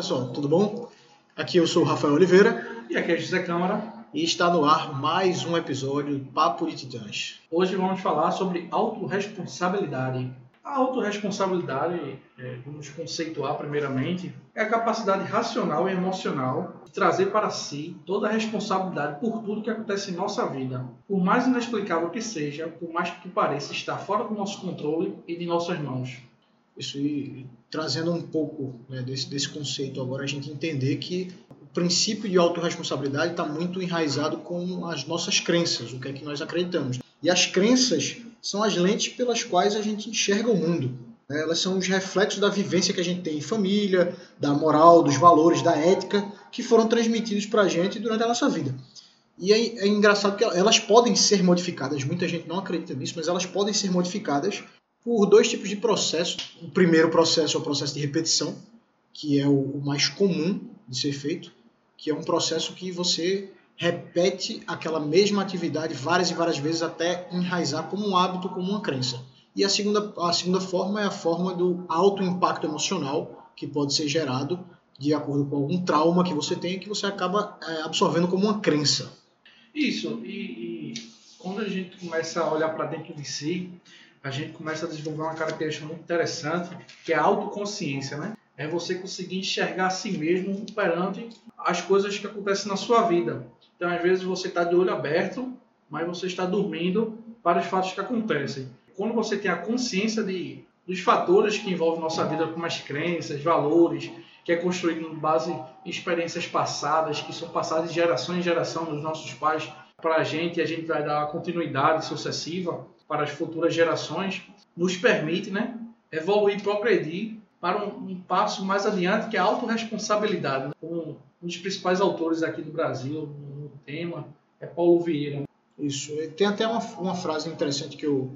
pessoal, tudo bom? Aqui eu sou o Rafael Oliveira E aqui é José Câmara. e está no ar mais um episódio do Papo de Titãs. Hoje vamos falar sobre autorresponsabilidade. A autorresponsabilidade, é, vamos conceituar primeiramente, é a capacidade racional e emocional de trazer para si toda a responsabilidade por tudo que acontece em nossa vida. Por mais inexplicável que seja, por mais que pareça estar fora do nosso controle e de nossas mãos. Isso e, trazendo um pouco né, desse, desse conceito agora, a gente entender que o princípio de autorresponsabilidade está muito enraizado com as nossas crenças, o que é que nós acreditamos. E as crenças são as lentes pelas quais a gente enxerga o mundo. né? Elas são os reflexos da vivência que a gente tem em família, da moral, dos valores, da ética, que foram transmitidos para a gente durante a nossa vida. E é, é engraçado que elas podem ser modificadas, muita gente não acredita nisso, mas elas podem ser modificadas por dois tipos de processo. O primeiro processo é o processo de repetição, que é o, mais comum de ser feito, que é um processo que você repete aquela mesma atividade várias e várias vezes até enraizar como um hábito, como uma crença. E a segunda, a segunda forma é a forma do alto impacto emocional que pode ser gerado de acordo com algum trauma que você tem que você acaba é, absorvendo como uma crença. Isso, e, e quando a gente começa a olhar para dentro de si, a gente começa a desenvolver uma característica muito interessante, que é a autoconsciência, né? É você conseguir enxergar a si mesmo perante as coisas que acontecem na sua vida. Então, às vezes, você está de olho aberto, mas você está dormindo para os fatos que acontecem. Quando você tem a consciência de, dos fatores que envolvem nossa vida, como as crenças, valores, que é construído com base em experiências passadas, que são passadas de geração em geração dos nossos pais para a gente, e a gente vai dar continuidade sucessiva para as futuras gerações, nos permite né, evoluir progredir para um, um passo mais adiante, que é a autorresponsabilidade. Né? Um, um dos principais autores aqui do Brasil no tema é Paulo Vieira. Isso. Tem até uma, uma frase interessante que eu,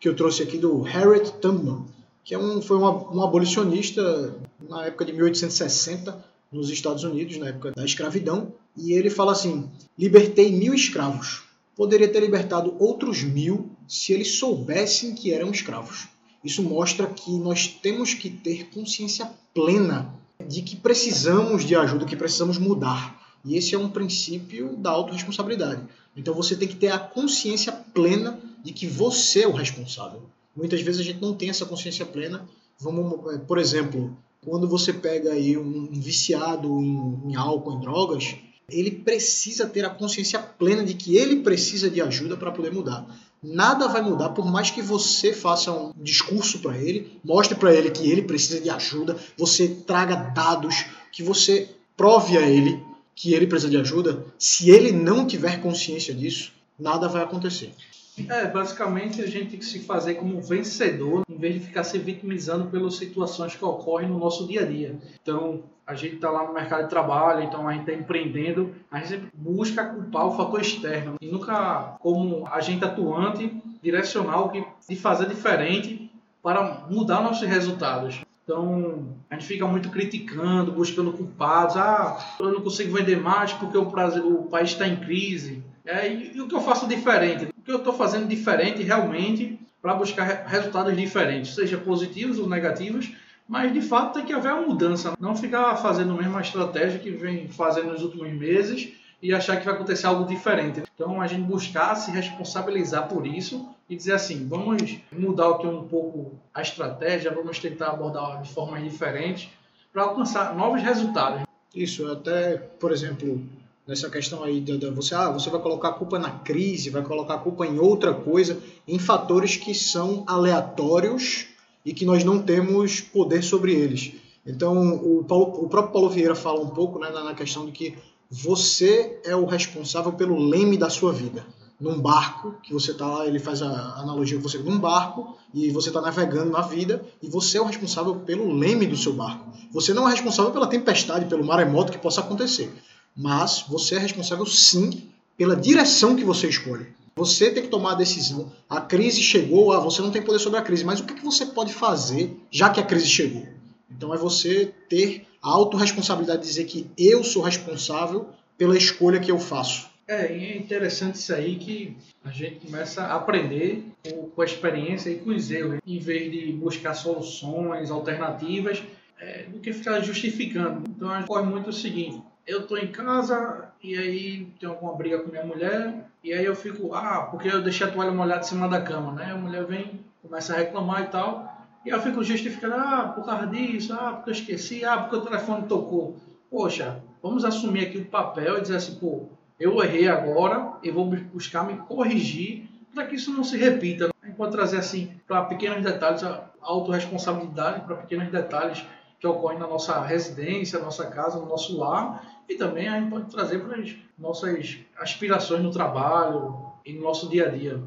que eu trouxe aqui do Harriet Tubman, que é um, foi uma, um abolicionista na época de 1860 nos Estados Unidos, na época da escravidão, e ele fala assim: libertei mil escravos. Poderia ter libertado outros mil se eles soubessem que eram escravos. Isso mostra que nós temos que ter consciência plena de que precisamos de ajuda, que precisamos mudar. E esse é um princípio da autorresponsabilidade. Então você tem que ter a consciência plena de que você é o responsável. Muitas vezes a gente não tem essa consciência plena. Vamos, por exemplo, quando você pega aí um viciado em, em álcool, em drogas, ele precisa ter a consciência plena de que ele precisa de ajuda para poder mudar. Nada vai mudar por mais que você faça um discurso para ele, mostre para ele que ele precisa de ajuda, você traga dados, que você prove a ele que ele precisa de ajuda. Se ele não tiver consciência disso, nada vai acontecer. É, basicamente a gente tem que se fazer como vencedor, em vez de ficar se vitimizando pelas situações que ocorrem no nosso dia a dia. Então, a gente está lá no mercado de trabalho, então a gente está empreendendo, a gente sempre busca culpar o fator externo e nunca como agente atuante, direcional, de fazer diferente para mudar nossos resultados. Então, a gente fica muito criticando, buscando culpados. Ah, eu não consigo vender mais porque o, Brasil, o país está em crise. É, e, e, o que eu faço diferente? O que eu estou fazendo diferente realmente para buscar re resultados diferentes, seja positivos ou negativos, mas de fato tem que haver uma mudança. Não ficar fazendo a mesma estratégia que vem fazendo nos últimos meses e achar que vai acontecer algo diferente. Então a gente buscar se responsabilizar por isso e dizer assim, vamos mudar aqui um pouco a estratégia, vamos tentar abordar de formas diferentes para alcançar novos resultados. Isso, até, por exemplo, nessa questão aí da, você, ah, você vai colocar a culpa na crise, vai colocar a culpa em outra coisa, em fatores que são aleatórios e que nós não temos poder sobre eles. Então, o, Paulo, o próprio Paulo Vieira fala um pouco né, na questão de que você é o responsável pelo leme da sua vida. Num barco, que você está lá, ele faz a analogia você num barco, e você está navegando na vida, e você é o responsável pelo leme do seu barco. Você não é responsável pela tempestade, pelo maremoto que possa acontecer. Mas você é responsável sim pela direção que você escolhe. Você tem que tomar a decisão. A crise chegou, ah, você não tem poder sobre a crise, mas o que, que você pode fazer já que a crise chegou? Então é você ter a autorresponsabilidade de dizer que eu sou responsável pela escolha que eu faço. É, e é interessante isso aí que a gente começa a aprender com, a experiência e com os erros, em vez de buscar soluções alternativas, é, do que ficar justificando. Então a gente corre muito o seguinte: eu estou em casa e aí tem alguma briga com minha mulher e aí eu fico, ah, porque eu deixei a toalha molhada em cima da cama, né? A mulher vem, começa a reclamar e tal. E eu fico justificando, ah, por causa disso, ah, porque eu esqueci, ah, porque o telefone tocou. Poxa, vamos assumir aqui o papel e dizer assim, pô, eu errei agora, eu vou buscar me corrigir para que isso não se repita. A gente pode trazer assim para pequenos detalhes, a autorresponsabilidade para pequenos detalhes que ocorrem na nossa residência, nossa casa, no nosso lar e também a gente pode trazer para as nossas aspirações no trabalho e no nosso dia a dia.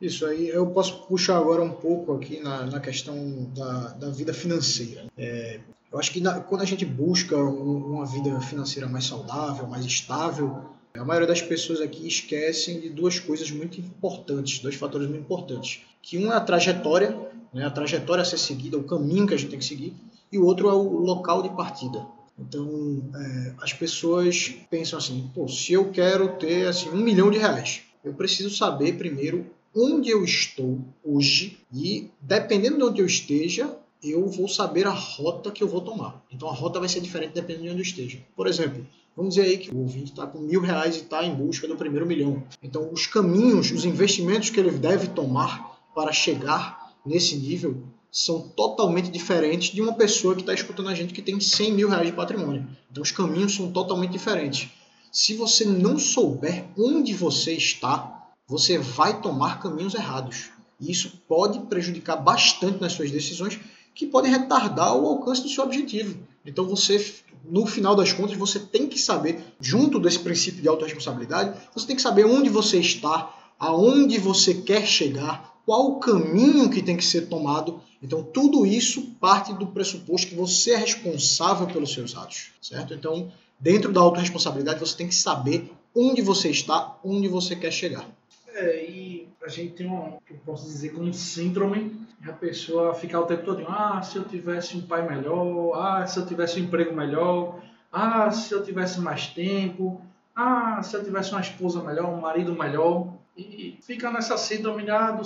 Isso aí, eu posso puxar agora um pouco aqui na, na questão da, da vida financeira. É, eu acho que na, quando a gente busca um, uma vida financeira mais saudável, mais estável, a maioria das pessoas aqui esquecem de duas coisas muito importantes, dois fatores muito importantes. Que um é a trajetória, né, a trajetória a ser seguida, o caminho que a gente tem que seguir, e o outro é o local de partida. Então, é, as pessoas pensam assim, pô, se eu quero ter assim um milhão de reais, eu preciso saber primeiro onde eu estou hoje e, dependendo de onde eu esteja, eu vou saber a rota que eu vou tomar. Então, a rota vai ser diferente dependendo de onde eu esteja. Por exemplo, vamos dizer aí que o ouvinte está com mil reais e está em busca do primeiro milhão. Então, os caminhos, os investimentos que ele deve tomar para chegar nesse nível são totalmente diferentes de uma pessoa que está escutando a gente que tem 100 mil reais de patrimônio. Então os caminhos são totalmente diferentes. Se você não souber onde você está, você vai tomar caminhos errados. E isso pode prejudicar bastante nas suas decisões, que podem retardar o alcance do seu objetivo. Então você, no final das contas, você tem que saber, junto desse princípio de autorresponsabilidade, você tem que saber onde você está, aonde você quer chegar, qual o caminho que tem que ser tomado. Então, tudo isso parte do pressuposto que você é responsável pelos seus atos, certo? Então, dentro da autorresponsabilidade, você tem que saber onde você está, onde você quer chegar. É, e a gente tem um, eu posso dizer, como síndrome, a pessoa ficar o tempo todo, ah, se eu tivesse um pai melhor, ah, se eu tivesse um emprego melhor, ah, se eu tivesse mais tempo, ah, se eu tivesse uma esposa melhor, um marido melhor e fica nessa síndrome ah, do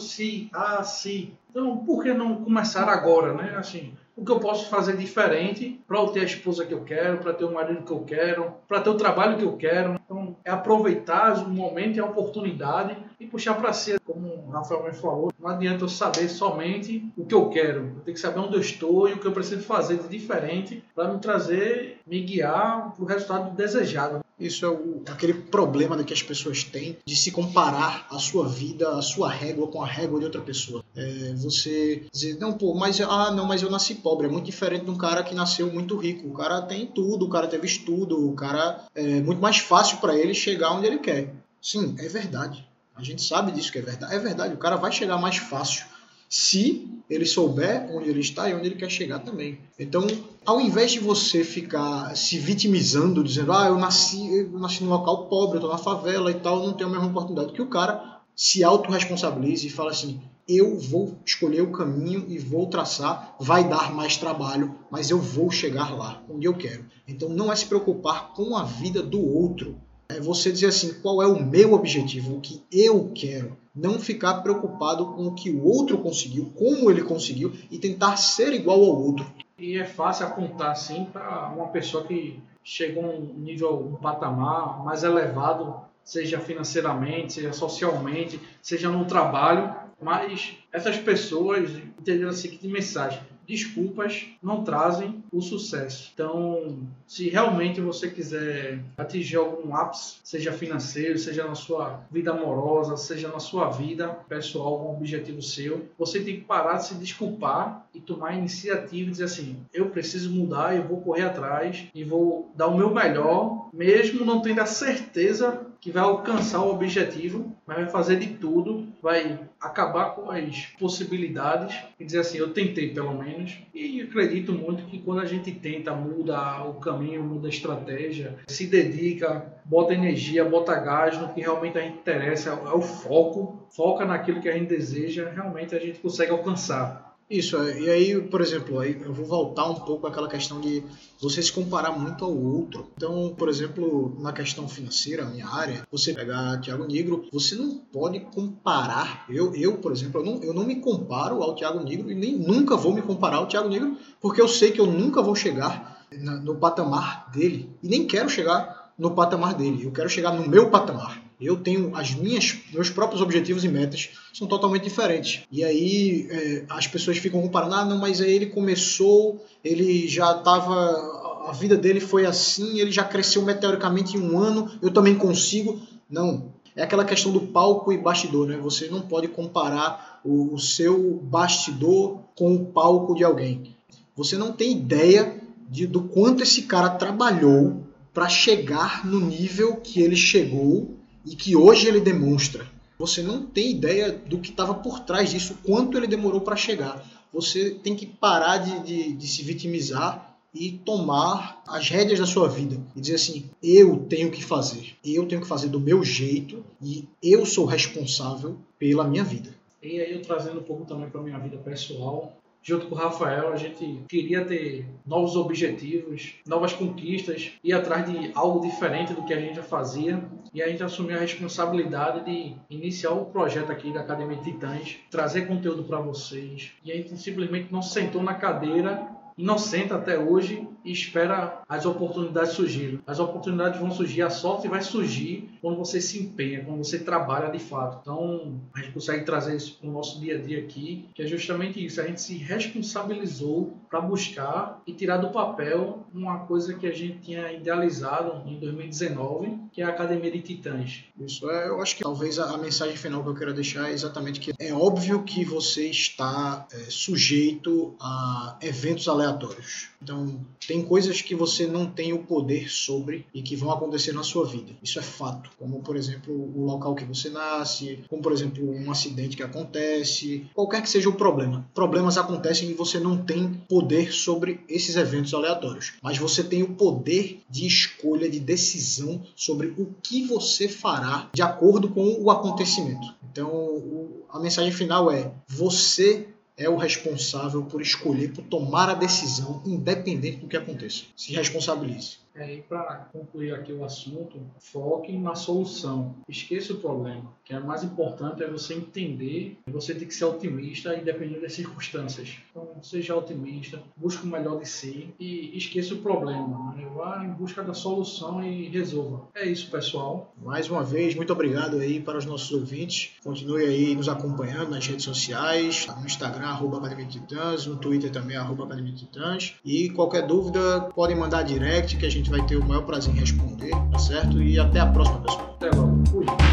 ah, se. Então, por que não começar agora, né? Assim, o que eu posso fazer diferente para ter a esposa que eu quero, para ter o marido que eu quero, para ter o trabalho que eu quero. Então, é aproveitar o momento e a oportunidade e puxar para si, como o Rafael me falou. Não adianta eu saber somente o que eu quero. Eu tenho que saber onde eu estou e o que eu preciso fazer de diferente para me trazer, me guiar para o resultado desejado. Isso é o, aquele problema que as pessoas têm de se comparar a sua vida, a sua régua com a régua de outra pessoa. É, você dizer, não, pô, mas ah, não, mas eu nasci pobre. É muito diferente de um cara que nasceu muito rico. O cara tem tudo, o cara teve estudo, o cara é muito mais fácil para ele chegar onde ele quer. Sim, é verdade. A gente sabe disso que é verdade. É verdade, o cara vai chegar mais fácil se ele souber onde ele está e onde ele quer chegar também. Então, ao invés de você ficar se vitimizando, dizendo, ah, eu nasci, eu nasci num local pobre, eu estou na favela e tal, não tenho a mesma oportunidade, que o cara se autorresponsabilize e fala assim, eu vou escolher o caminho e vou traçar, vai dar mais trabalho, mas eu vou chegar lá, onde eu quero. Então não é se preocupar com a vida do outro, é você dizer assim, qual é o meu objetivo, o que eu quero não ficar preocupado com o que o outro conseguiu, como ele conseguiu e tentar ser igual ao outro. E é fácil apontar assim para uma pessoa que chegou a um nível, um patamar mais elevado, seja financeiramente, seja socialmente, seja no trabalho, mas essas pessoas entenderam a seguinte mensagem: desculpas não trazem o sucesso. Então, se realmente você quiser atingir algum ápice, seja financeiro, seja na sua vida amorosa, seja na sua vida pessoal, algum objetivo seu, você tem que parar de se desculpar e tomar iniciativa e dizer assim: eu preciso mudar, eu vou correr atrás e vou dar o meu melhor, mesmo não tendo a certeza que vai alcançar o objetivo, mas vai fazer de tudo, vai acabar com as possibilidades e dizer assim, eu tentei pelo menos. E acredito muito que quando a gente tenta, muda o caminho, muda a estratégia, se dedica, bota energia, bota gás no que realmente a gente interessa, é o foco, foca naquilo que a gente deseja, realmente a gente consegue alcançar. Isso, é, e aí, por exemplo, aí eu vou voltar um pouco àquela questão de você se comparar muito ao outro. Então, por exemplo, na questão financeira, minha área, você pegar Thiago Negro, você não pode comparar. Eu, eu por exemplo, eu não, eu não me comparo ao Thiago Negro e nem nunca vou me comparar ao Thiago Negro, porque eu sei que eu nunca vou chegar na, no patamar dele e nem quero chegar no patamar dele. Eu quero chegar no meu patamar. Eu tenho as minhas, meus próprios objetivos e metas são totalmente diferentes. E aí é, as pessoas ficam comparando, ah, não, mas aí ele começou, ele já estava, a vida dele foi assim, ele já cresceu meteoricamente em um ano, eu também consigo. Não, é aquela questão do palco e bastidor, né? Você não pode comparar o, o seu bastidor com o palco de alguém. Você não tem ideia de, do quanto esse cara trabalhou para chegar no nível que ele chegou e que hoje ele demonstra. Você não tem ideia do que estava por trás disso, quanto ele demorou para chegar. Você tem que parar de, de, de se vitimizar e tomar as rédeas da sua vida e dizer assim: eu tenho que fazer, eu tenho que fazer do meu jeito e eu sou responsável pela minha vida. E aí eu trazendo um pouco também para minha vida pessoal, junto com o Rafael, a gente queria ter novos objetivos, novas conquistas, ir atrás de algo diferente do que a gente já fazia. E a gente assumiu a responsabilidade de iniciar o projeto aqui da Academia Titãs, trazer conteúdo para vocês. E a gente simplesmente não sentou na cadeira e não senta até hoje e espera as oportunidades surgirem. As oportunidades vão surgir, a sorte vai surgir quando você se empenha, quando você trabalha de fato. Então, a gente consegue trazer isso para o nosso dia a dia aqui, que é justamente isso. A gente se responsabilizou para buscar e tirar do papel uma coisa que a gente tinha idealizado em 2019, que é a Academia de Titãs. Isso, é, eu acho que talvez a, a mensagem final que eu quero deixar é exatamente que é óbvio que você está é, sujeito a eventos aleatórios. Então, tem coisas que você não tem o poder sobre e que vão acontecer na sua vida. Isso é fato. Como, por exemplo, o local que você nasce, como, por exemplo, um acidente que acontece, qualquer que seja o problema. Problemas acontecem e você não tem poder sobre esses eventos aleatórios. Mas você tem o poder de escolha, de decisão sobre o que você fará de acordo com o acontecimento. Então, a mensagem final é: você é o responsável por escolher, por tomar a decisão, independente do que aconteça. Se responsabilize. É, e para concluir aqui o assunto, foque na solução. Esqueça o problema. O que é mais importante é você entender você tem que ser otimista independente das circunstâncias. Então, seja otimista, busque o melhor de si e esqueça o problema. Né? Vá em busca da solução e resolva. É isso, pessoal. Mais uma vez, muito obrigado aí para os nossos ouvintes. Continue aí nos acompanhando nas redes sociais, no Instagram, arroba Academia Titãs, no Twitter também, arroba Academia Titãs. E qualquer dúvida, podem mandar direct que a gente vai ter o maior prazer em responder, tá certo? E até a próxima, pessoal. Até logo. Fui.